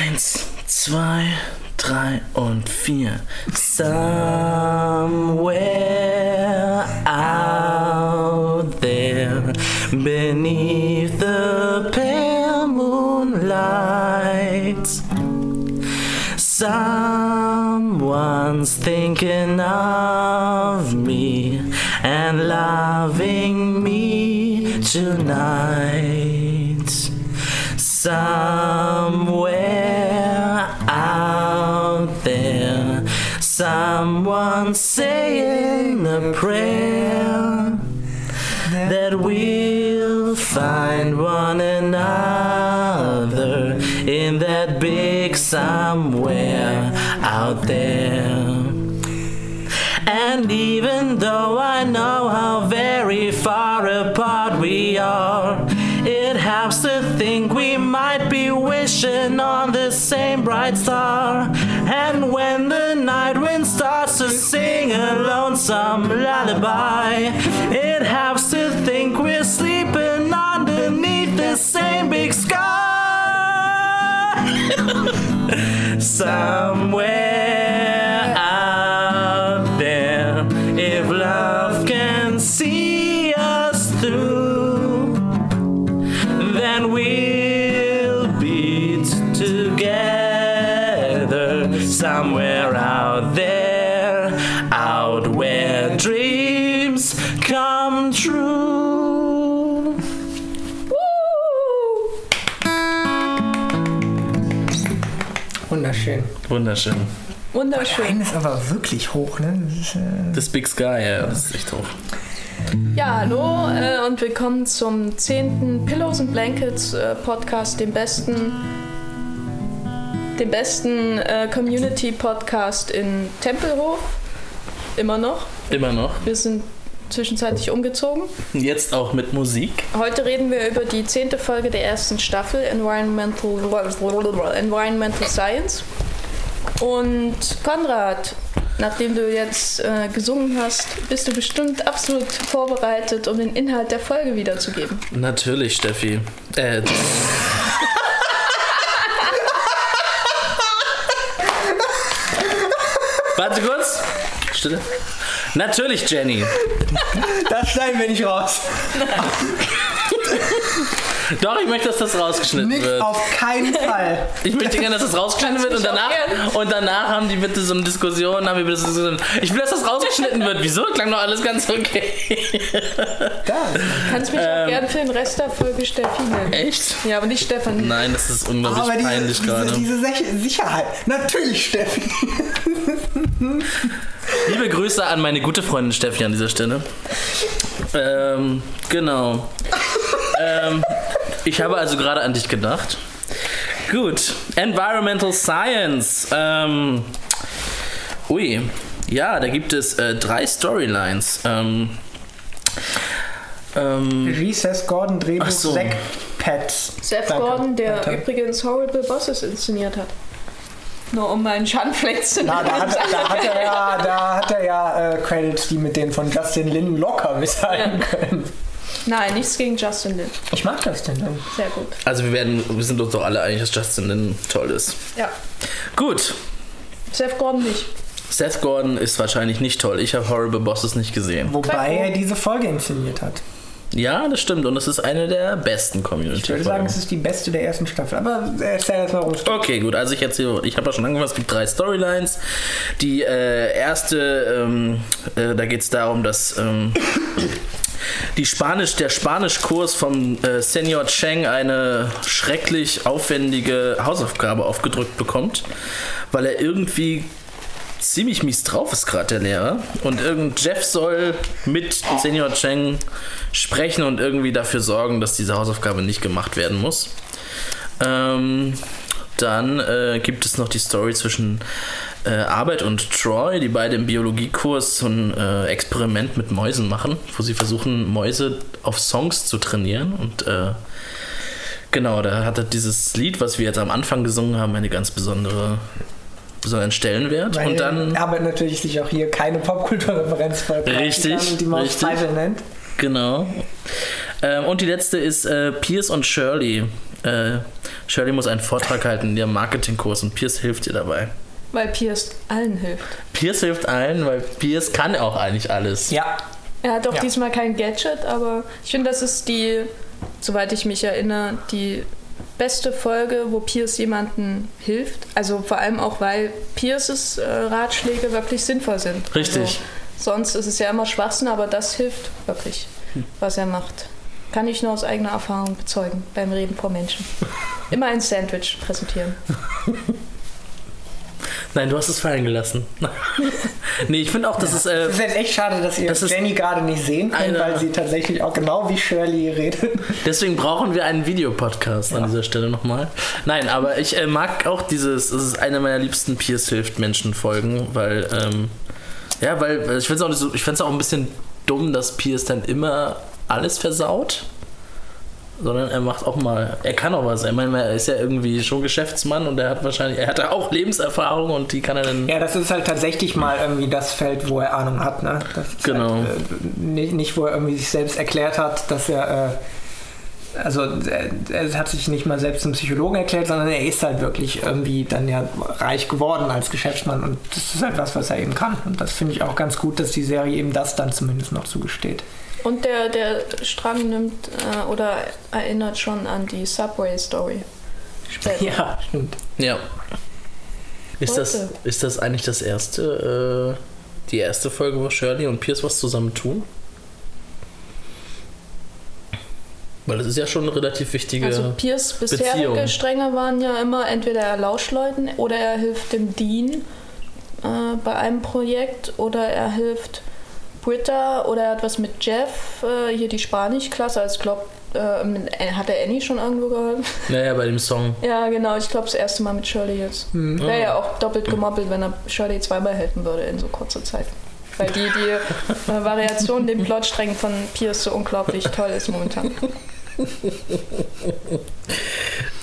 Eins, zwei, drei und vier. Somewhere out there beneath the pale moonlight. Someone's thinking of me and loving me tonight. Somewhere someone's saying a prayer that we'll find one another in that big somewhere on the same bright star. And when the night wind starts to sing a lonesome lullaby, it helps to think we're sleeping underneath the same big sky. Somewhere Wunderschön. Wunderschön. Wunderschön. Ein ist aber wirklich hoch, ne? Das ist, äh, Das Big Sky, ja, das ist echt hoch. Ja, hallo äh, und willkommen zum 10. Pillows and Blankets äh, Podcast, dem besten, dem besten äh, Community Podcast in Tempelhof. Immer noch. Immer noch. Wir sind zwischenzeitlich umgezogen. Jetzt auch mit Musik. Heute reden wir über die zehnte Folge der ersten Staffel Environmental, Environmental Science. Und Konrad, nachdem du jetzt äh, gesungen hast, bist du bestimmt absolut vorbereitet, um den Inhalt der Folge wiederzugeben. Natürlich, Steffi. Äh, Warte kurz. Stille. Natürlich, Jenny. das schneiden wir nicht raus. Doch, ich möchte, dass das rausgeschnitten Nicht wird. auf keinen Fall. Ich möchte gerne, dass das rausgeschnitten wird und danach, und danach haben die bitte so eine Diskussion, haben wir bitte so eine Diskussion. Ich will, dass das rausgeschnitten wird. Wieso? Klang doch alles ganz okay. Da. Kannst mich auch gerne für den Rest der Folge Steffi nennen. Echt? Ja, aber nicht Stefan. Nein, das ist unglaublich Aber diese, peinlich diese, gerade. diese Sech- Sicherheit. Natürlich, Steffi. Liebe Grüße an meine gute Freundin Steffi an dieser Stelle. Ähm, genau. ähm, ich habe also gerade an dich gedacht. Gut. Environmental Science. Ähm, ui. Ja, da gibt es äh, drei Storylines. Ähm, ähm, Regie Seth Gordon, Drehbuch so. Zack Pets. Seth Danke. Gordon, der Weiter. übrigens Horrible Bosses inszeniert hat. Nur um meinen Schandfleck zu Na, da, hat, nennen. da hat er ja, da hat er ja äh, Credits, die mit denen von Justin Lin locker mithalten können. Nein, nichts gegen Justin Lin. Ich mag Justin Lin. Sehr gut. also wir werden, wir sind uns doch alle einig, dass Justin Lin toll ist. Ja. Gut. Seth Gordon nicht. Seth Gordon ist wahrscheinlich nicht toll. Ich habe Horrible Bosses nicht gesehen. Wobei er diese Folge inszeniert hat. Ja, das stimmt. Und es ist eine der besten community Ich würde sagen, es ist die beste der ersten Staffel. Aber erzähl erst mal, geht. Okay, gut. Also ich erzähle, ich habe ja schon angefangen, es gibt drei Storylines. Die äh, erste, ähm, äh, da geht es darum, dass ähm, die Spanisch, der Spanischkurs vom äh, Senior Cheng eine schrecklich aufwendige Hausaufgabe aufgedrückt bekommt, weil er irgendwie ziemlich mies drauf ist gerade der Lehrer und irgend Jeff soll mit Senior Cheng sprechen und irgendwie dafür sorgen, dass diese Hausaufgabe nicht gemacht werden muss. Ähm, dann äh, gibt es noch die Story zwischen äh, Arbeit und Troy, die beide im Biologiekurs so ein äh, Experiment mit Mäusen machen, wo sie versuchen, Mäuse auf Songs zu trainieren. Und äh, genau, da hat er dieses Lied, was wir jetzt am Anfang gesungen haben, eine ganz besondere besonderen Stellenwert. Weil und dann Arbeit natürlich sich auch hier keine Popkulturreferenz vorgreifen Richtig, die Maus richtig. Pfeifel nennt. Genau. Ähm, und die letzte ist äh, Pierce und Shirley. Äh, Shirley muss einen Vortrag halten in ihrem Marketingkurs und Pierce hilft ihr dabei. Weil Pierce allen hilft. Pierce hilft allen, weil Pierce kann auch eigentlich alles. Ja, Er hat auch Ja. diesmal kein Gadget, aber ich finde, das ist die, soweit ich mich erinnere, die beste Folge, wo Pierce jemanden hilft. Also vor allem auch, weil Pierces äh, Ratschläge wirklich sinnvoll sind. Richtig. Also, sonst ist es ja immer Schwachsinn, aber das hilft wirklich, was er macht. Kann ich nur aus eigener Erfahrung bezeugen beim Reden vor Menschen. Immer ein Sandwich präsentieren. Nein, du hast es fallen gelassen. nee, ich finde auch, das ist. Äh, es ist jetzt echt schade, dass ihr Das Jenny gerade nicht sehen könnt, eine- weil sie tatsächlich auch genau wie Shirley redet. Deswegen brauchen wir einen Videopodcast an dieser Stelle nochmal. Nein, aber ich äh, mag auch dieses, es ist eine meiner liebsten Pierce hilft Menschen Folgen, weil, ähm, ja, weil ich finde es auch, so, auch ein bisschen dumm, dass Pierce dann immer alles versaut. Sondern er macht auch mal, er kann auch was. Ich meine, er ist ja irgendwie schon Geschäftsmann und er hat wahrscheinlich, er hat auch Lebenserfahrung und die kann er dann. Ja, das ist halt tatsächlich mal irgendwie das Feld, wo er Ahnung hat. Ne? Ist Genau. Halt, äh, nicht, nicht, wo er irgendwie sich selbst erklärt hat, dass er. Äh, also, er, er hat sich nicht mal selbst zum Psychologen erklärt, sondern er ist halt wirklich irgendwie dann ja reich geworden als Geschäftsmann und das ist halt was, was er eben kann. Und das finde ich auch ganz gut, dass die Serie eben das dann zumindest noch zugesteht. Und der, der Strang nimmt äh, oder erinnert schon an die Subway-Story. Später. Ja, stimmt. Ja. Ist das, ist das eigentlich das erste, äh, die erste Folge, wo Shirley und Pierce was zusammen tun? Weil das ist ja schon eine relativ wichtige. Also Piers bisherige Beziehung. Stränge waren ja immer entweder er lauscht Leuten oder er hilft dem Dean äh, bei einem Projekt oder er hilft Britta oder er hat was mit Jeff, äh, hier die Spanischklasse, also ich glaube, äh, äh, hat er Annie schon irgendwo geholfen? naja, bei dem Song. ja, genau, ich glaube das erste Mal mit Shirley jetzt. Mhm. Wäre ja auch doppelt gemoppelt, wenn er Shirley zweimal helfen würde in so kurzer Zeit. Weil die, die äh, Variation den Plotsträngen von Pierce so unglaublich toll ist momentan.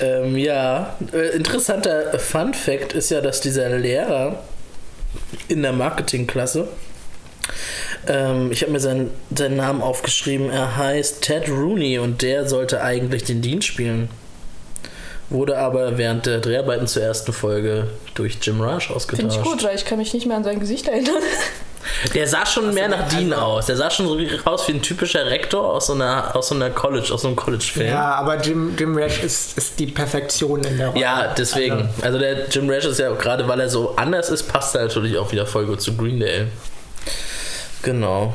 Ähm, ja, äh, interessanter Fun Fact ist ja, dass dieser Lehrer in der Marketingklasse, ähm, ich habe mir seinen, seinen Namen aufgeschrieben, er heißt Ted Rooney und der sollte eigentlich den Dean spielen. Wurde aber während der Dreharbeiten zur ersten Folge durch Jim Rush ausgetauscht. Finde ich gut, weil ich kann mich nicht mehr an sein Gesicht erinnern. Der sah schon mehr nach Dean aus. Der sah schon so aus wie ein typischer Rektor aus so einer, aus so einer College, aus so einem College-Film. Ja, aber Jim, Jim Rash ist, ist die Perfektion in der Rolle. Ja, deswegen. Also der Jim Rash ist ja gerade, weil er so anders ist, passt er natürlich auch wieder voll gut zu Greendale. Genau.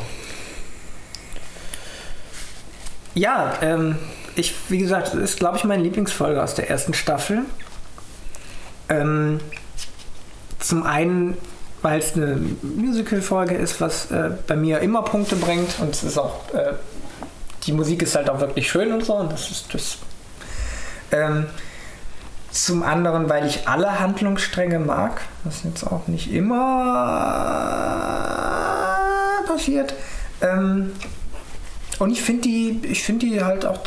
Ja, ähm, ich, wie gesagt, das ist, glaube ich, meine Lieblingsfolge aus der ersten Staffel. Ähm, zum einen, weil es eine Musical-Folge ist, was äh, bei mir immer Punkte bringt und es ist auch, äh, die Musik ist halt auch wirklich schön und so und das ist das. Ähm, zum anderen, weil ich alle Handlungsstränge mag, was jetzt auch nicht immer passiert. Ähm, und ich finde die, ich die halt auch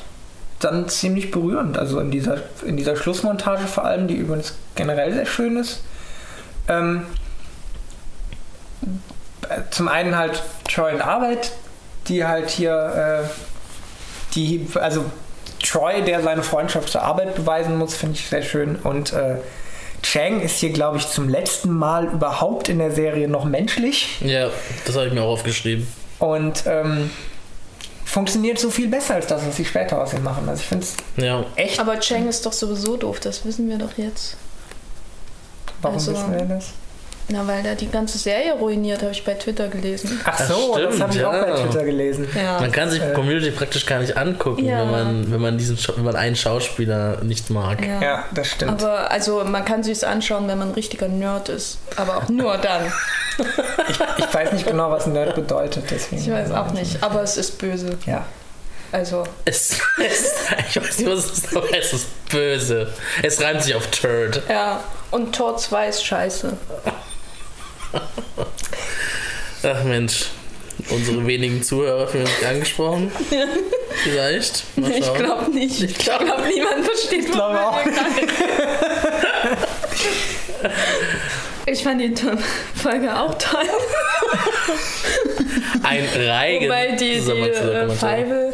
dann ziemlich berührend. Also in dieser, in dieser Schlussmontage vor allem, die übrigens generell sehr schön ist. Ähm, äh, zum einen halt Troy und Arbeit, die halt hier, äh, die, also Troy, der seine Freundschaft zur Arbeit beweisen muss, finde ich sehr schön. Und äh, Chang ist hier, glaube ich, zum letzten Mal überhaupt in der Serie noch menschlich Ja, das habe ich mir auch aufgeschrieben. und ähm, funktioniert so viel besser als das, was sie später aus ihm machen. Also ich finde es Ja. echt. Aber Chang ist doch sowieso doof, das wissen wir doch jetzt. Warum also- wissen wir das? Na, weil der die ganze Serie ruiniert, habe ich bei Twitter gelesen. Ach Das so, das, stimmt, habe ich auch bei ja. Twitter gelesen. Ja. Man kann sich Äh. Community praktisch gar nicht angucken, Ja. wenn, man, wenn, man diesen, wenn man einen Schauspieler nicht mag. ja. Ja, das stimmt. Aber also man kann sich anschauen, wenn man ein richtiger Nerd ist. Aber auch nur dann. ich weiß nicht genau, was Nerd bedeutet, deswegen. Ich weiß auch nicht. Aber es ist böse. Ja. Also. Es, es, ich weiß nicht, was es ist, aber es ist böse. Es reimt sich auf Turd. Ja. Und Tor 2 ist scheiße. Ach Mensch. Unsere wenigen Zuhörer fühlen sich angesprochen. Vielleicht. Mal Ich glaube nicht. Ich glaube, niemand versteht, was glaube auch. Ich fand die Folge auch toll. Ein Reigen. Wobei die, die äh. Pfeife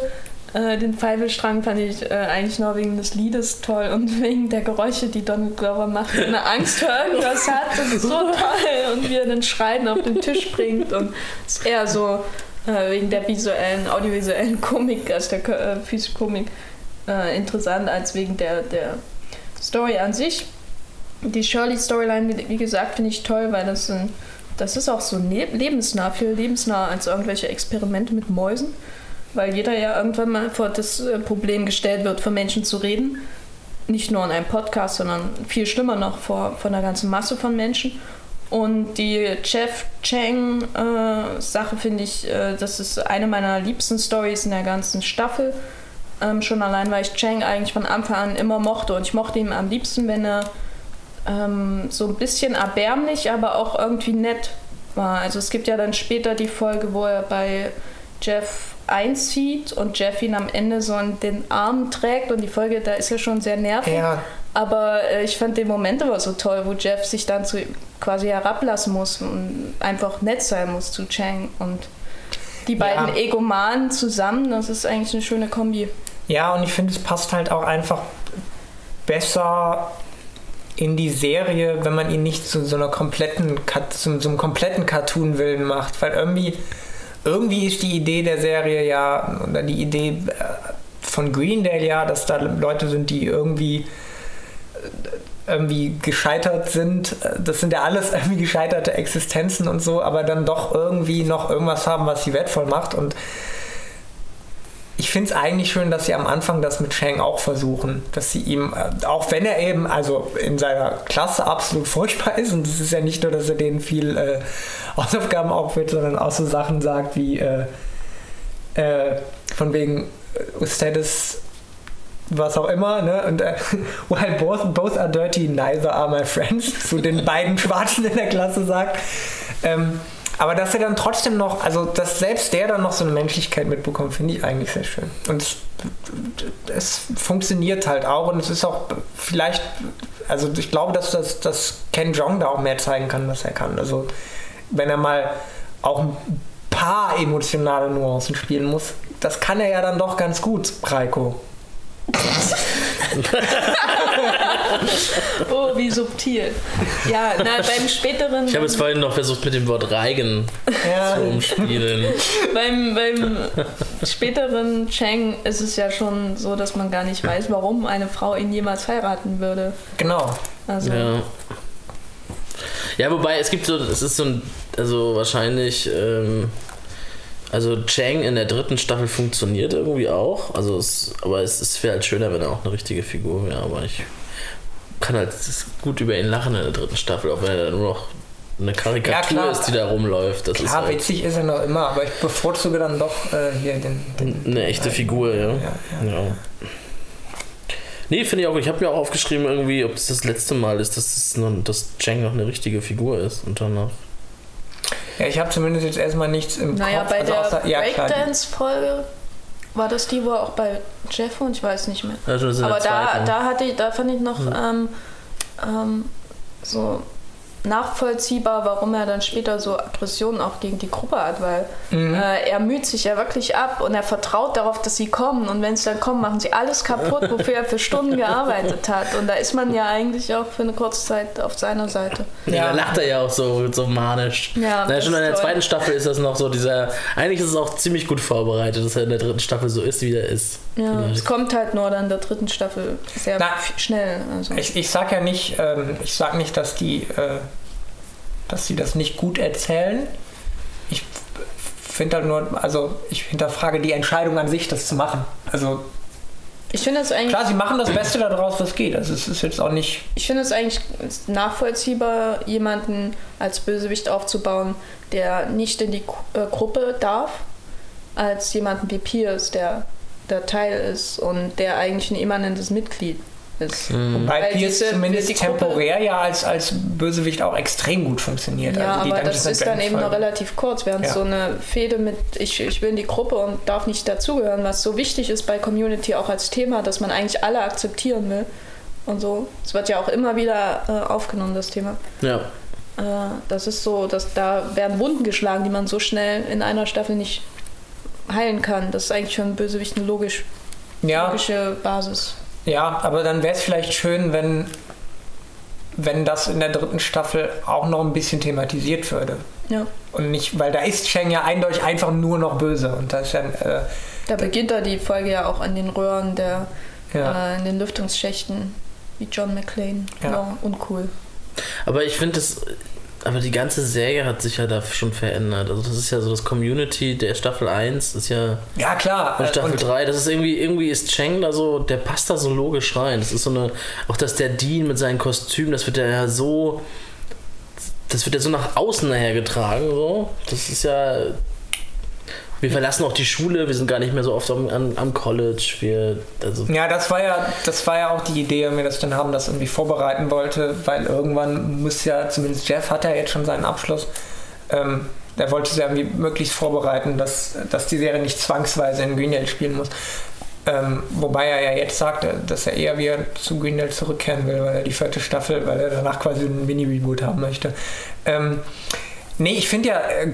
Äh, den Pfeifelstrang fand ich äh, eigentlich nur wegen des Liedes toll und wegen der Geräusche, die Donald Glover macht, wenn er Angst vor irgendwas hat. Das ist so toll. Und wie er den Schreien auf den Tisch bringt. Und es ist eher so äh, wegen der visuellen, audiovisuellen Komik, also der äh, Physikkomik, äh, interessant, als wegen der, der Story an sich. Die Shirley-Storyline, wie, wie gesagt, finde ich toll, weil das, ein, das ist auch so ne lebensnah, viel lebensnah als irgendwelche Experimente mit Mäusen weil jeder ja irgendwann mal vor das äh, Problem gestellt wird, vor Menschen zu reden. Nicht nur in einem Podcast, sondern viel schlimmer noch vor, vor einer ganzen Masse von Menschen. Und die Jeff Chang-Sache äh, finde ich, äh, das ist eine meiner liebsten Stories in der ganzen Staffel. Ähm, schon allein, weil ich Chang eigentlich von Anfang an immer mochte. Und ich mochte ihn am liebsten, wenn er ähm, so ein bisschen erbärmlich, aber auch irgendwie nett war. Also es gibt ja dann später die Folge, wo er bei Jeff einzieht und Jeff ihn am Ende so in den Arm trägt und die Folge, da ist ja schon sehr nervig. Ja. Aber äh, ich fand den Moment aber so toll, wo Jeff sich dann zu, quasi herablassen muss und einfach nett sein muss zu Chang und die beiden ja. Egomanen zusammen, das ist eigentlich eine schöne Kombi. Ja, und ich finde, es passt halt auch einfach besser in die Serie, wenn man ihn nicht zu so einer kompletten, zu so einem kompletten Cartoon-Willen macht, weil irgendwie irgendwie ist die Idee der Serie ja, oder die Idee äh, von Greendale ja, dass da Leute sind, die irgendwie äh, irgendwie gescheitert sind. Das sind ja alles irgendwie gescheiterte Existenzen und so, aber dann doch irgendwie noch irgendwas haben, was sie wertvoll macht. Und ich finde es eigentlich schön, dass sie am Anfang das mit Shang auch versuchen, dass sie ihm, äh, auch wenn er eben also in seiner Klasse absolut furchtbar ist, und es ist ja nicht nur, dass er denen viel äh, Hausaufgaben aufwirft, sondern auch so Sachen sagt wie äh, äh, von wegen äh, Status was auch immer, ne? Und äh, while both, both are dirty, neither are my friends, zu den beiden Schwarzen in der Klasse sagt. Ähm, aber dass er dann trotzdem noch, also dass selbst der dann noch so eine Menschlichkeit mitbekommt, finde ich eigentlich sehr schön. Und es, es, funktioniert halt auch und es ist auch vielleicht, also ich glaube, dass, das, dass Ken Jong da auch mehr zeigen kann, was er kann. Also wenn er mal auch ein paar emotionale Nuancen spielen muss, das kann er ja dann doch ganz gut, Preiko. oh, wie subtil. Ja, na, beim späteren. Ich habe es vorhin noch versucht, mit dem Wort Reigen ja. zu umspielen. beim, beim späteren Cheng ist es ja schon so, dass man gar nicht weiß, warum eine Frau ihn jemals heiraten würde. Genau. Also. Ja. Ja, wobei es gibt so, es ist so ein, also wahrscheinlich. Ähm, also Chang in der dritten Staffel funktioniert irgendwie auch. Also es, aber es, wäre halt schöner, wenn er auch eine richtige Figur wäre. Aber ich kann halt gut über ihn lachen in der dritten Staffel, auch wenn er nur noch eine Karikatur ja, ist, die da rumläuft. Das klar, ist halt witzig ist er noch immer, aber ich bevorzuge dann doch äh, hier den, den, Eine echte Figur, ja. ja, ja. ja. Nee, finde ich auch. Ich habe mir auch aufgeschrieben, irgendwie, ob es das letzte Mal ist, dass, es noch, dass Chang noch eine richtige Figur ist und danach. Ja, ich habe zumindest jetzt erstmal nichts im naja, Kopf. Naja, bei also der ja, Breakdance-Folge war das die, wo auch bei Jeff und ich weiß nicht mehr. Ja, Aber da, da hatte ich, da fand ich noch hm. ähm, ähm, so nachvollziehbar, warum er dann später so Aggressionen auch gegen die Gruppe hat, weil mhm. äh, er müht sich ja wirklich ab und er vertraut darauf, dass sie kommen und wenn sie dann kommen, machen sie alles kaputt, wofür er für Stunden gearbeitet hat und da ist man ja eigentlich auch für eine kurze Zeit auf seiner Seite. Ja, ja. da lacht er ja auch so, so manisch. Ja, Na, schon in der toll. zweiten Staffel ist das noch so dieser, eigentlich ist es auch ziemlich gut vorbereitet, dass er in der dritten Staffel so ist, wie er ist. Ja, es kommt halt nur dann in der dritten Staffel sehr Na, schnell. Also. Ich, ich sag ja nicht, ähm, ich sag nicht, dass die äh, dass sie das nicht gut erzählen. Ich finde halt nur, also ich hinterfrage die Entscheidung an sich, das zu machen. Also ich finde es eigentlich. Klar, sie machen das Beste daraus, was geht. Also es ist jetzt auch nicht. Ich finde es eigentlich nachvollziehbar, jemanden als Bösewicht aufzubauen, der nicht in die äh, Gruppe darf, als jemanden wie Pierce, der der Teil ist und der eigentlich ein immanentes Mitglied ist. Mhm. Wobei Pierce zumindest temporär ja als, als Bösewicht auch extrem gut funktioniert. Ja, also aber das ist dann eben noch relativ kurz, während ja. so eine Fehde mit ich, ich will in die Gruppe und darf nicht dazugehören, was so wichtig ist bei Community auch als Thema, dass man eigentlich alle akzeptieren will und so. Es wird ja auch immer wieder äh, aufgenommen, das Thema. Ja. Äh, das ist so, dass da werden Wunden geschlagen, die man so schnell in einer Staffel nicht heilen kann. Das ist eigentlich schon Bösewicht eine logisch, Ja, logische Basis. Ja, aber dann wäre es vielleicht schön, wenn, wenn das in der dritten Staffel auch noch ein bisschen thematisiert würde. Ja. Und nicht, weil da ist Cheng ja eindeutig einfach nur noch böse. Und das ist ja, äh, Da beginnt da die Folge ja auch an den Röhren der, ja. äh, in den Lüftungsschächten, wie John McClane. Ja. Ja, uncool. Aber ich finde es. Aber die ganze Serie hat sich ja da schon verändert. Also das ist ja so das Community der Staffel 1 ist ja ja, klar. und Staffel und- 3, das ist irgendwie, irgendwie ist Cheng da so, der passt da so logisch rein. Das ist so eine, auch dass der Dean mit seinen Kostümen, das wird ja so, das wird ja so nach außen nachher getragen, so. Das ist ja, wir verlassen auch die Schule, wir sind gar nicht mehr so oft am, am, College, wir, also, Ja, das war ja, das war ja auch die Idee, wenn wir das dann haben, das irgendwie vorbereiten wollte, weil irgendwann muss ja, zumindest Jeff hat ja jetzt schon seinen Abschluss, ähm, der wollte es ja irgendwie möglichst vorbereiten, dass, dass die Serie nicht zwangsweise in Greenhill spielen muss. Ähm, wobei er ja jetzt sagt, dass er eher wieder zu Greenhill zurückkehren will, weil er die vierte Staffel, weil er danach quasi einen Mini-Reboot haben möchte. Ähm, nee, ich finde ja, äh,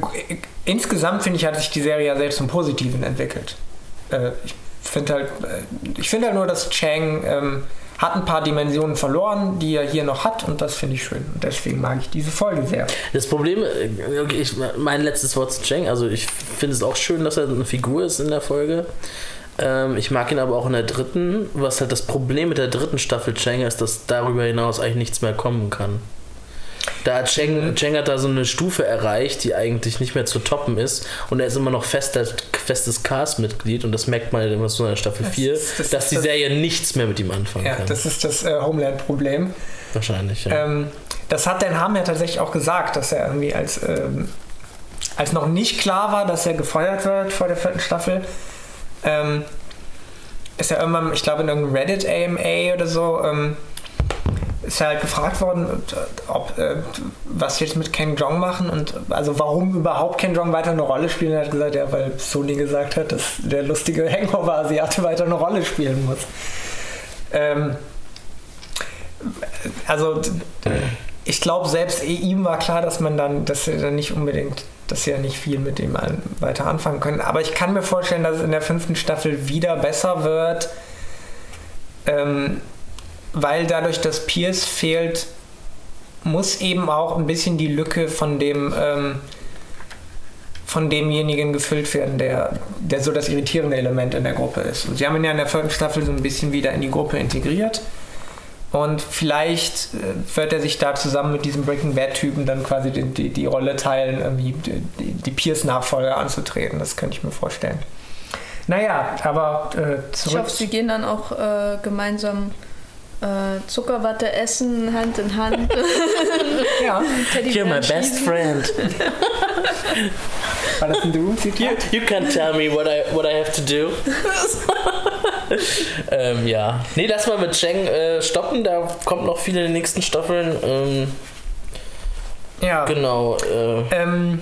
insgesamt finde ich, hat sich die Serie ja selbst zum Positiven entwickelt. Äh, ich finde halt, äh, ich finde halt nur, dass Chang ähm, hat ein paar Dimensionen verloren, die er hier noch hat und das finde ich schön. Und deswegen mag ich diese Folge sehr. Das Problem, äh, okay, ich, mein letztes Wort zu Cheng, also ich finde es auch schön, dass er eine Figur ist in der Folge. Ähm, ich mag ihn aber auch in der dritten. Was halt das Problem mit der dritten Staffel Cheng ist, dass darüber hinaus eigentlich nichts mehr kommen kann. Da hat Cheng, Cheng hat da so eine Stufe erreicht, die eigentlich nicht mehr zu toppen ist. Und er ist immer noch fester, festes Cast-Mitglied. Und das merkt man halt immer so in der Staffel Das 4, ist- das dass ist die das- Serie nichts mehr mit ihm anfangen Ja, kann. das ist das äh, Homeland-Problem. Wahrscheinlich, ja. Ähm, das hat Dan Ham ja tatsächlich auch gesagt, dass er irgendwie als, ähm, als noch nicht klar war, dass er gefeuert wird vor der vierten Staffel, ähm, ist er irgendwann, ich glaube in irgendeinem Reddit AMA oder so, ähm, ist halt gefragt worden, ob, äh, was wir jetzt mit Ken Jong machen und also warum überhaupt Ken Jong weiter eine Rolle spielen. Er hat gesagt, ja, weil Sony gesagt hat, dass der lustige Hangover-Asiate weiter eine Rolle spielen muss. Ähm, also ich glaube, selbst ihm war klar, dass man dann, dass sie dann nicht unbedingt, dass sie ja nicht viel mit an- weiter anfangen können. Aber ich kann mir vorstellen, dass es in der fünften Staffel wieder besser wird, ähm, weil dadurch, dass Pierce fehlt, muss eben auch ein bisschen die Lücke von dem ähm, von demjenigen gefüllt werden, der, der so das irritierende Element in der Gruppe ist. Und sie haben ihn ja in der vierten Staffel so ein bisschen wieder in die Gruppe integriert. Und vielleicht äh, wird er sich da zusammen mit diesem Breaking Bad-Typen dann quasi die, die, die Rolle teilen, irgendwie die, die, Pierce-Nachfolger anzutreten. Das könnte ich mir vorstellen. Naja, aber äh, Ich zurück. hoffe, sie gehen dann auch äh, gemeinsam äh, Zuckerwatte essen, Hand in Hand. ja, You're my best friend. war das ein Du? You, you can't tell me what I, what I have to do. ähm, ja. Nee, lass mal mit Cheng äh, stoppen. Da kommt noch viel in den nächsten Staffeln. Ähm, Ja. genau. Äh, Ähm,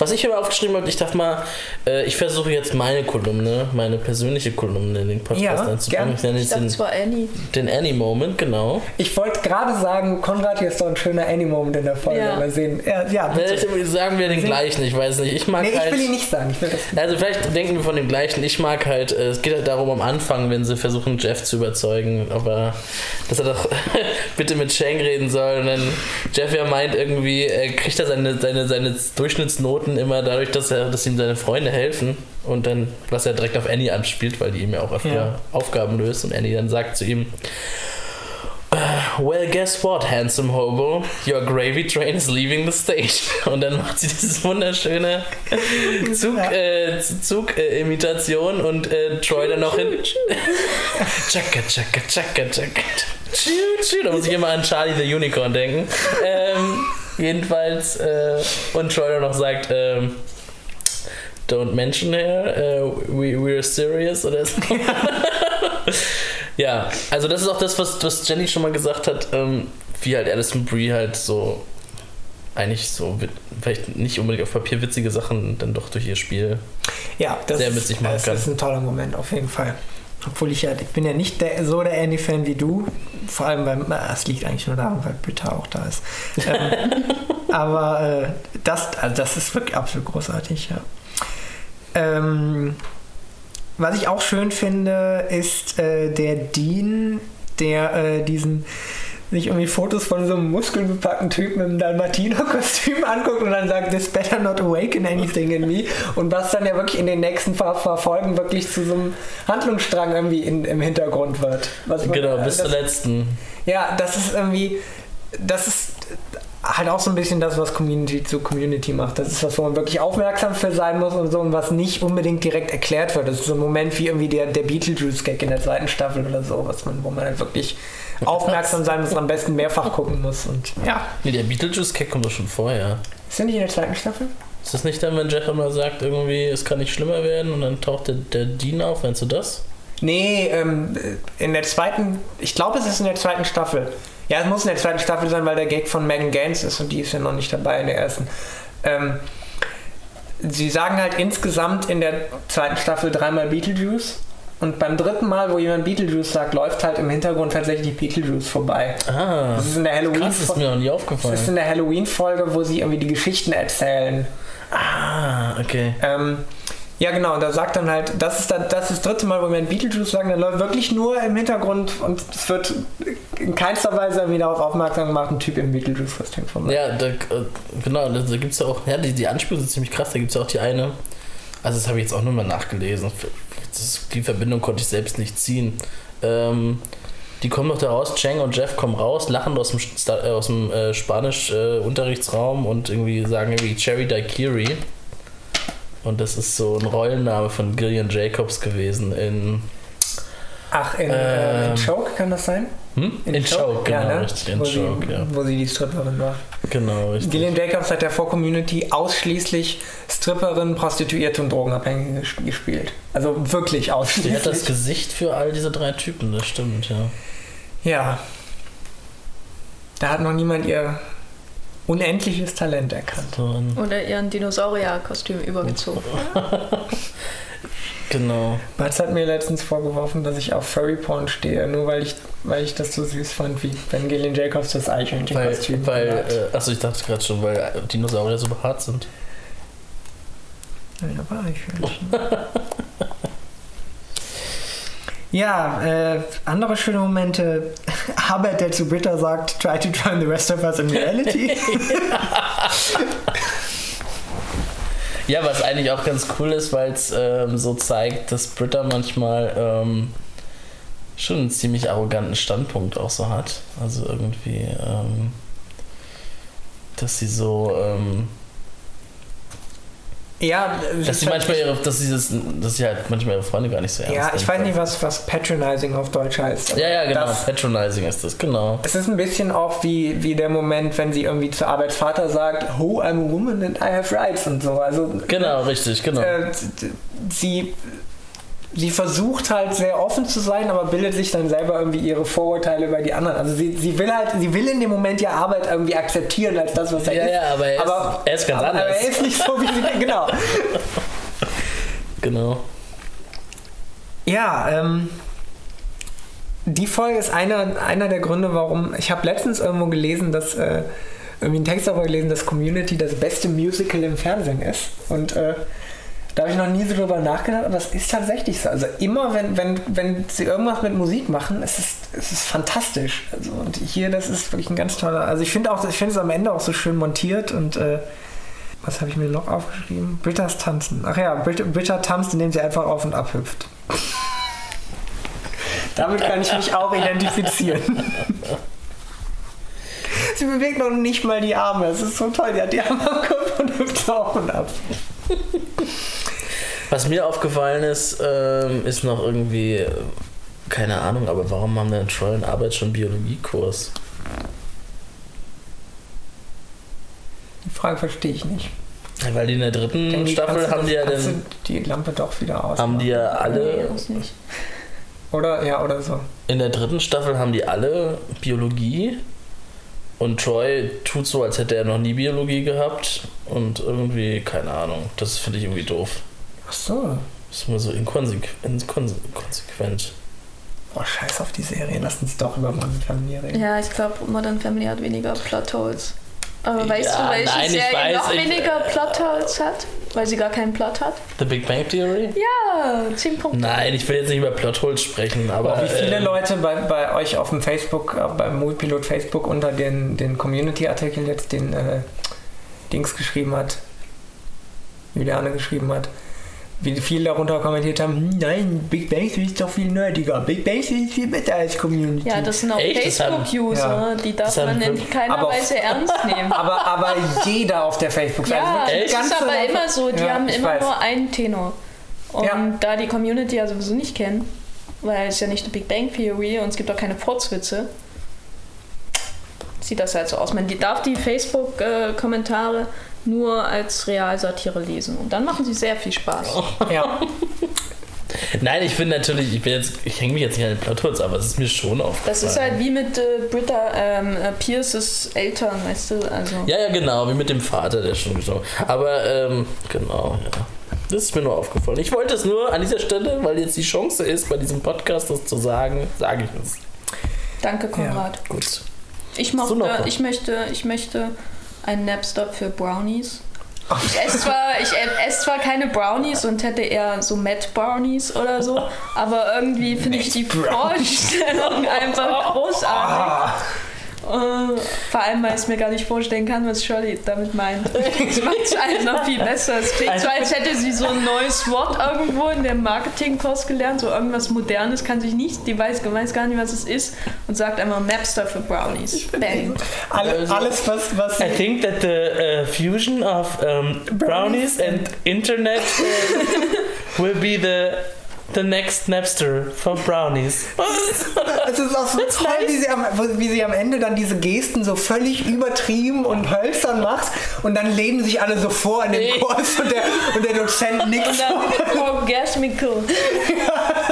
was ich aber aufgeschrieben habe, ich dachte mal, äh, ich versuche jetzt meine Kolumne, meine persönliche Kolumne in den Podcast Ja, einzubauen. gern. Ich nenne Ich jetzt dachte, den, Annie. den Annie-Moment, genau. ich wollte gerade sagen, Konrad, hier ist doch ein schöner Annie-Moment in der Folge. Ja. Mal sehen. Ja, ja bitte. Vielleicht sagen wir den gleichen, ich weiß nicht. Ich mag Nee, ich halt. will ihn nicht sagen. Ich will das Also vielleicht denken wir von dem gleichen. Ich mag halt, äh, es geht halt darum am Anfang, wenn sie versuchen, Jeff zu überzeugen, ob er, dass er doch bitte mit Shang reden soll. Und dann Jeff ja meint irgendwie, er kriegt er seine, seine, seine Durchschnittsnoten immer dadurch, dass er, dass ihm seine Freunde helfen. Und dann, was er direkt auf Annie anspielt, weil die ihm ja auch öfter Ja. Aufgaben löst. Und Annie dann sagt zu ihm, "Uh, Well, guess what, handsome hobo? Your gravy train is leaving the stage. Und dann macht sie dieses wunderschöne Zug, äh, Zug-Imitation und äh, Troy dann noch hin. Chaka, chaka, chaka, chaka. Tschu, tschu. Da muss ich immer an Charlie the Unicorn denken. Ähm, jedenfalls, äh, und Troy noch sagt, ähm, Don't mention her, uh, we, we're serious oder so. ja, also das ist auch das, was, was Jenny schon mal gesagt hat, ähm, wie halt Alison Brie halt so eigentlich so vielleicht nicht unbedingt auf Papier witzige Sachen dann doch durch ihr Spiel. Ja, das, Sehr witzig machen das kann. ist ein toller Moment, auf jeden Fall. Obwohl ich ja, ich bin ja nicht der, so der Andy-Fan wie du. Vor allem, weil es liegt eigentlich nur daran, weil Britta auch da ist. Ähm, aber äh, das, also das ist wirklich absolut großartig, ja. Ähm, was ich auch schön finde, ist äh, der Dean, der äh, diesen sich irgendwie Fotos von so einem muskelbepackten Typen im Dalmatiner-Kostüm anguckt und dann sagt, this better not awaken anything in me. Und was dann ja wirklich in den nächsten paar, paar Folgen wirklich zu so einem Handlungsstrang irgendwie in, im Hintergrund wird. Man- Genau, bis das, zur letzten. Ja, das ist irgendwie, das ist halt auch so ein bisschen das, was Community zu Community macht. Das ist was, wo man wirklich aufmerksam für sein muss und so und was nicht unbedingt direkt erklärt wird. Das ist so ein Moment wie irgendwie der, der Beetlejuice-Gag in der zweiten Staffel oder so, was man, wo man halt wirklich aufmerksam sein muss und am besten mehrfach gucken muss. Und ja. Nee, der Beetlejuice-Cake kommt doch schon vorher. Ist der nicht in der zweiten Staffel? Ist das nicht dann, wenn Jeff immer sagt, irgendwie, es kann nicht schlimmer werden und dann taucht der, der Dean auf? Meinst du das? Nee, ähm, in der zweiten, ich glaube, es ist in der zweiten Staffel. Ja, es muss in der zweiten Staffel sein, weil der Gag von Megan Gaines ist und die ist ja noch nicht dabei in der ersten. Ähm, sie sagen halt insgesamt in der zweiten Staffel dreimal Beetlejuice. Und beim dritten Mal, wo jemand Beetlejuice sagt, läuft halt im Hintergrund tatsächlich Beetlejuice vorbei. Ah, Das ist in der Halloween krass, ist mir noch nie das ist aufgefallen. in der Halloween-Folge, wo sie irgendwie die Geschichten erzählen. Ah, okay. Ähm, ja, genau, und da sagt dann halt, das ist, dann, das ist das dritte Mal, wo wir Beetlejuice sagen, dann läuft wirklich nur im Hintergrund und es wird in keinster Weise wieder auf aufmerksam gemacht, ein Typ im Beetlejuice-Kostüm vorbei. Ja, da, äh, genau, da, gibt es ja auch, ja, die, die Anspielung sind ziemlich krass, da gibt es ja auch die eine, also das habe ich jetzt auch nur mal nachgelesen, das, die Verbindung konnte ich selbst nicht ziehen. Ähm, die kommen doch da raus, Chang und Jeff kommen raus, lachen aus dem, Sta- äh, aus dem äh, Spanisch-Unterrichtsraum und irgendwie sagen irgendwie Cherry Daiquiri. Und das ist so ein Rollenname von Gillian Jacobs gewesen in, Ach, in, äh, in Ähm, Choke kann das sein? Hm? in, Choke, genau, ja, ne? richtig, in wo Choke, sie, ja. Wo sie die Stripperin war. Genau, richtig. Gillian Jacobs hat ja vor Community ausschließlich Stripperin, Prostituierte und Drogenabhängige ges- gespielt. Also wirklich Die hat das ausschließlich. Gesicht für all diese drei Typen, das stimmt, ja. Ja. Da hat noch niemand ihr unendliches Talent erkannt. Oder ihren Dinosaurier-Kostüm übergezogen. genau. Mats hat mir letztens vorgeworfen, dass ich auf Furry Porn stehe, nur weil ich, weil ich das so süß fand, wie wenn Gillian Jacobs das Weil, Eichhörnchen-Kostüm weil hat. äh, achso, ich dachte gerade schon, weil Dinosaurier so behaart sind. Ja, aber Eichhörnchen. Ja, äh, andere schöne Momente. Habert, der zu Britta sagt, try to join the rest of us in reality. Ja, was eigentlich auch ganz cool ist, weil es ähm, so zeigt, dass Britta manchmal ähm, schon einen ziemlich arroganten Standpunkt auch so hat. Also irgendwie, ähm, dass sie so, ähm, ja, dass sie manchmal ihre, dass sie das, dass sie halt manchmal ihre Freunde gar nicht so ernst Ja, ich weiß nicht, was, was patronizing auf Deutsch heißt. Ja, ja, genau. Das, Patronizing ist das, genau. es ist ein bisschen auch wie, wie der Moment, wenn sie irgendwie zu Arbeitsvater sagt, oh, I'm a woman and I have rights und so. Also Genau, richtig, genau. äh, sie, sie versucht halt sehr offen zu sein, aber bildet sich dann selber irgendwie ihre Vorurteile über die anderen. Also sie, sie will halt, sie will in dem Moment ja Arbeit irgendwie akzeptieren als das, was er Ja, ist. ja, aber er ist, aber, er ist ganz aber, aber anders. er ist nicht so, wie sie genau. genau. Ja, ähm, die Folge ist einer, einer der Gründe, warum ich habe letztens irgendwo gelesen, dass äh, irgendwie einen Text darüber gelesen, dass Community das beste Musical im Fernsehen ist. Und äh, da habe ich noch nie so drüber nachgedacht, aber das ist tatsächlich so. Also immer, wenn, wenn, wenn sie irgendwas mit Musik machen, es ist es ist fantastisch. Also, und hier, das ist wirklich ein ganz toller. Also ich finde auch, ich finde es am Ende auch so schön montiert und äh, was habe ich mir noch aufgeschrieben? Britta's Tanzen. Ach ja, Britta, Britta tanzt, indem sie einfach auf und ab hüpft. Damit kann ich mich auch identifizieren. Sie bewegt noch nicht mal die Arme. Es ist so toll. Sie hat die Arme am Kopf und hüpft auf und ab. Was mir aufgefallen ist, ähm, ist noch irgendwie, äh, keine Ahnung, aber warum haben denn Troy und Arbeit schon Biologiekurs? Die Frage verstehe ich nicht. Weil die in der dritten Danny, Staffel haben die ja dann, die Lampe doch wieder aus. haben die ja Nee, alle, nicht. Oder ja, oder so. in der dritten Staffel haben die alle Biologie und Troy tut so, als hätte er noch nie Biologie gehabt und irgendwie, keine Ahnung, das finde ich irgendwie doof. Ach so. Das ist immer so inkonsequent. inkonsequent. Boah, scheiß auf die Serie. Lass uns doch über Modern Family reden. Ja, ich glaube, Modern Family hat weniger Plotholes. Aber weißt Ja, du, welche nein, Serie weiß, noch ich- weniger Plotholes hat? Weil sie gar keinen Plot hat? The Big Bang Theory? Ja, 10 Punkte. Nein, ich will jetzt nicht über Plotholes sprechen, aber. Wie viele ähm, Leute bei, bei euch auf dem Facebook, äh, beim Moviepilot Facebook unter den, den Community-Artikel jetzt den äh, Dings geschrieben hat, Juliane geschrieben hat, wie viele darunter kommentiert haben, "Hm, nein, Big Bang Theory ist doch viel nerdiger. Big Bang Theory ist viel besser als Community. Ja, das sind auch Facebook-User, die darf man in keiner Aber- Weise ernst nehmen. aber, aber jeder auf der Facebook-Seite. Ja, wirklich das ist aber immer so. Die Ja, haben immer weiß. nur einen Tenor. Und Ja. da die Community ja sowieso nicht kennen, weil es ja nicht die Big Bang Theory und es gibt auch keine Furzwitze, sieht das halt so aus. Man darf die Facebook-Kommentare nur als Realsatire lesen. Und dann machen sie sehr viel Spaß. Ja. Nein, ich finde natürlich, ich bin jetzt, ich hänge mich jetzt nicht an den Plotholes, aber es ist mir schon aufgefallen. Das ist halt wie mit äh, Britta ähm, äh, Pierces Eltern, weißt du? Also. Ja, ja, genau, wie mit dem Vater, der schon gestorben Aber, ähm, genau, ja. Das ist mir nur aufgefallen. Ich wollte es nur an dieser Stelle, weil jetzt die Chance ist, bei diesem Podcast das zu sagen, sage ich es. Danke, Konrad. Gut. Ich, mochte, was? ich, möchte, ich möchte einen Napstop für Brownies. Ich esse zwar, ich esse zwar keine Brownies und hätte eher so Matt Brownies oder so, aber irgendwie finde ich die Vorstellung einfach großartig. Vor allem, weil ich es mir gar nicht vorstellen kann, was Shirley damit meint. Das macht es halt noch viel besser. Es klingt so, als hätte sie so ein neues Wort irgendwo in dem Marketingkurs gelernt, so irgendwas Modernes, kann sich nicht, die weiß, weiß gar nicht, was es ist und sagt einfach Mapster für Brownies. Bang. Alle, Also- alles, was, was I think that the uh, fusion of um, brownies and internet uh, will be the the next Napster for brownies. Es ist auch so toll, wie, sie am, wie sie am Ende dann diese Gesten so völlig übertrieben und hölzern macht und dann lehnen sich alle so vor in Nee. Kurs und der, und der Dozent nickt Und dann Orgasmical.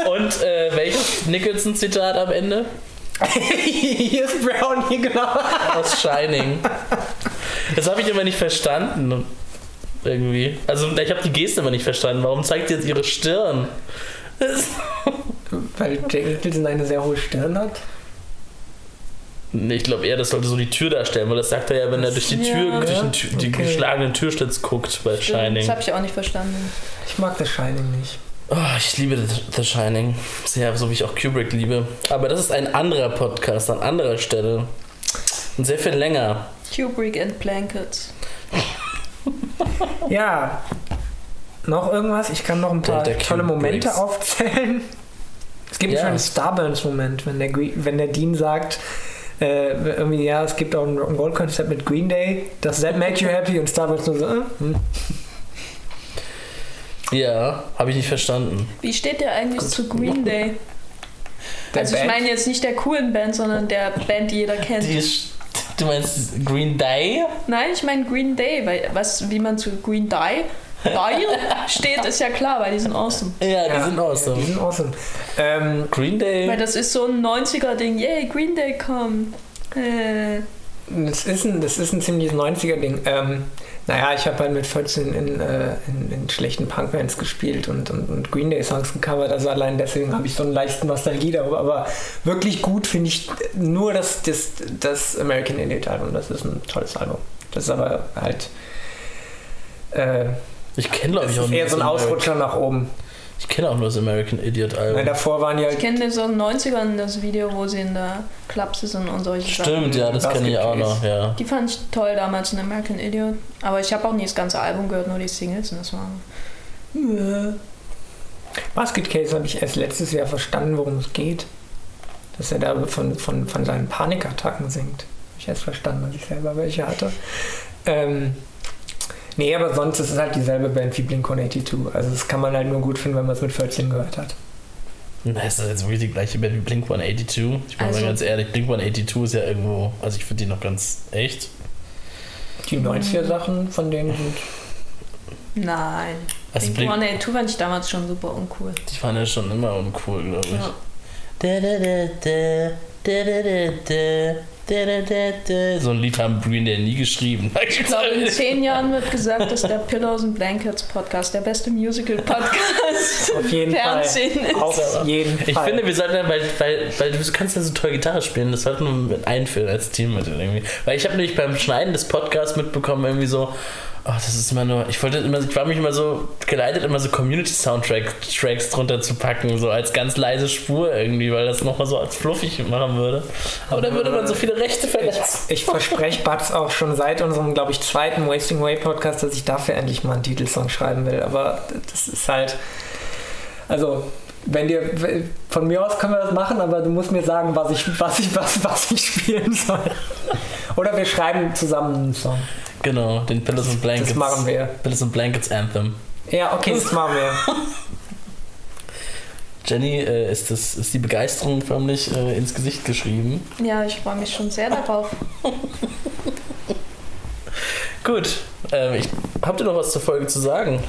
Und äh, welches Nicholson-Zitat am Ende? Hier ist Brownie, genau. Aus Shining. Das habe ich immer nicht verstanden. Irgendwie. Also ich habe die Geste immer nicht verstanden. Warum zeigt die jetzt ihre Stirn? Das- Weil Jack Nicholson eine sehr hohe Stirn hat. Nee, Ich glaube eher, das sollte so die Tür darstellen, weil das sagt er ja, wenn er durch die Ja. Tür, durch Ja? den Tür, die Okay. geschlagenen Türschlitz guckt bei Das Shining. habe ich auch nicht verstanden. Ich mag das Shining nicht. Oh, ich liebe The- The Shining. Sehr, so wie ich auch Kubrick liebe. Aber das ist ein anderer Podcast an anderer Stelle. Und sehr viel länger. Kubrick and Blankets. Ja. Noch irgendwas? Ich kann noch ein paar tolle Momente Kubricks. aufzählen. Es gibt Ja. schon einen Starburns-Moment, wenn der, wenn der Dean sagt, äh, irgendwie, ja, es gibt auch ein Rock'n'Roll-Konzert mit Green Day. Does that make you happy? Und Starburns nur so, äh, hm. Ja, habe ich nicht verstanden. Wie steht der eigentlich zu Green Day? Der also ich Band? meine jetzt nicht der coolen Band, sondern der Band, die jeder kennt. Die ist, du meinst Green Day? Nein, ich meine Green Day, weil was, wie man zu Green Day Day steht, ist ja klar, weil die sind awesome. Ja, die Ja, sind awesome. Ja, die sind awesome. Ähm, Green Day. Weil das ist so ein 90er-Ding. Yay, Green Day kommt. Äh, das, ist ein, das ist ein ziemliches 90er-Ding. Ähm, naja, ich habe halt mit 14 in, äh, in, in schlechten Punkbands gespielt und, und, und Green Day-Songs gecovert. Also allein deswegen habe ich so einen leichten Nostalgie darüber. Aber wirklich gut finde ich nur das, das, das American Idiot-Album. Das ist ein tolles Album. Das ist aber halt. Äh, ich kenne, glaube ich, auch eher so ein Ausrutscher nach oben. Ich kenne auch nur das American Idiot Album. davor waren die ich kenne das aus den 90ern, das Video, wo sie in der Clubs sind und solche Sachen. Stimmt, ja, das kenne ich auch noch, ja. Die fand ich toll damals in American Idiot. Aber ich habe auch nie das ganze Album gehört, nur die Singles und das war. Basket Case habe ich erst letztes Jahr verstanden, worum es geht. Dass er da von, von, von seinen Panikattacken singt. Hab ich erst verstanden, als ich selber welche hatte. Ähm, nee, aber sonst ist es halt dieselbe Band wie Blink-182. Also das kann man halt nur gut finden, wenn man es mit 14 gehört hat. Na, ist das jetzt wirklich die gleiche Band wie Blink 182? Ich bin Also- mal ganz ehrlich, Blink 182 ist ja irgendwo, also ich finde die noch ganz echt. Die 90er-Sachen von denen sind... Nein. Also Blink Blink, 182 fand ich damals schon super uncool. die waren ja schon immer uncool, glaube ich. Ja. Da, da, da, da, da, da, da, da, So ein Lied haben Green Day nie geschrieben. Ich glaube, in zehn Jahren wird gesagt, dass der Pillows and Blankets Podcast der beste Musical-Podcast Auf jeden Fernsehen Fall. ist. Auf jeden Ich Fall. finde, wir sollten, ja, weil, weil, weil du kannst ja so toll Gitarre spielen, das sollten wir mit einführen als Teammittel irgendwie. Weil ich habe nämlich beim Schneiden des Podcasts mitbekommen, irgendwie so, oh, das ist immer nur, ich wollte immer, ich war mich immer so geleitet, immer so Community-Soundtracks drunter zu packen, so als ganz leise Spur irgendwie, weil das nochmal so als fluffig machen würde. Aber dann würde man so viele Rechte verletzen. Ich verspreche Batz auch schon seit unserem, glaube ich, zweiten Wasting Away Podcast, dass ich dafür endlich mal einen Titelsong schreiben will. Aber das ist halt. Also, wenn dir. Von mir aus können wir das machen, aber du musst mir sagen, was ich, was ich, was, was ich spielen soll. Oder wir schreiben zusammen einen Song. Genau, den Pillows and Blankets. Das machen wir. Pillows and Blankets Anthem. Ja, okay, das machen wir. Jenny, äh, ist, das, ist die Begeisterung förmlich äh, ins Gesicht geschrieben. Ja, ich freue mich schon sehr darauf. Gut, ähm, ich, habt ihr noch was zur Folge zu sagen?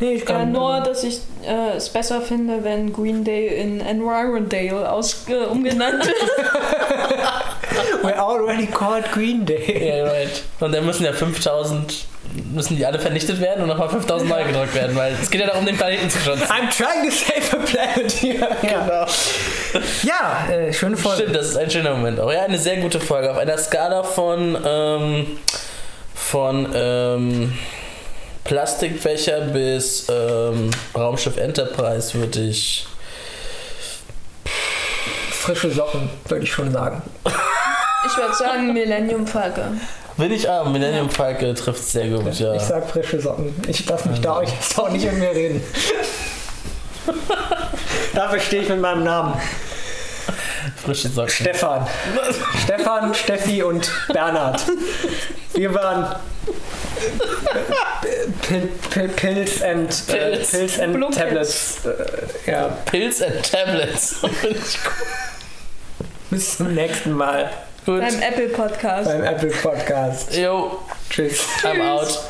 Nee, ich Ja, kann nur, dass ich äh, es besser finde, wenn Green Day in Environdale aus, äh, umgenannt wird. We're already called Green Day. Ja, right. Und dann müssen ja 5000, müssen die alle vernichtet werden und nochmal 5000 neu gedrückt werden, weil es geht ja darum, den Planeten zu schützen. I'm trying to save a planet here. Ja, ja äh, schöne Folge. Stimmt, das ist ein schöner Moment auch. Ja, eine sehr gute Folge. Auf einer Skala von, ähm, von ähm, Plastikbecher bis ähm, Raumschiff Enterprise würde ich. Frische Socken, würde ich schon sagen. Ich würde sagen Millennium Falcon. Will ich ah, Millennium Falke trifft sehr gut, ja. Ich sag frische Socken. Ich lass mich da euch jetzt auch nicht mit mir reden. Dafür stehe ich mit meinem Namen. Frische Socken. Stefan. Stefan, Steffi und Bernhard. Wir waren Pil Pil Pills and, äh, Pilz. Pills and Blue Tablets. Äh, ja, Pills and Tablets. Finde ich bis zum nächsten Mal gut. Beim Apple Podcast. beim Apple Podcast. Jo, Tschüss. I'm out.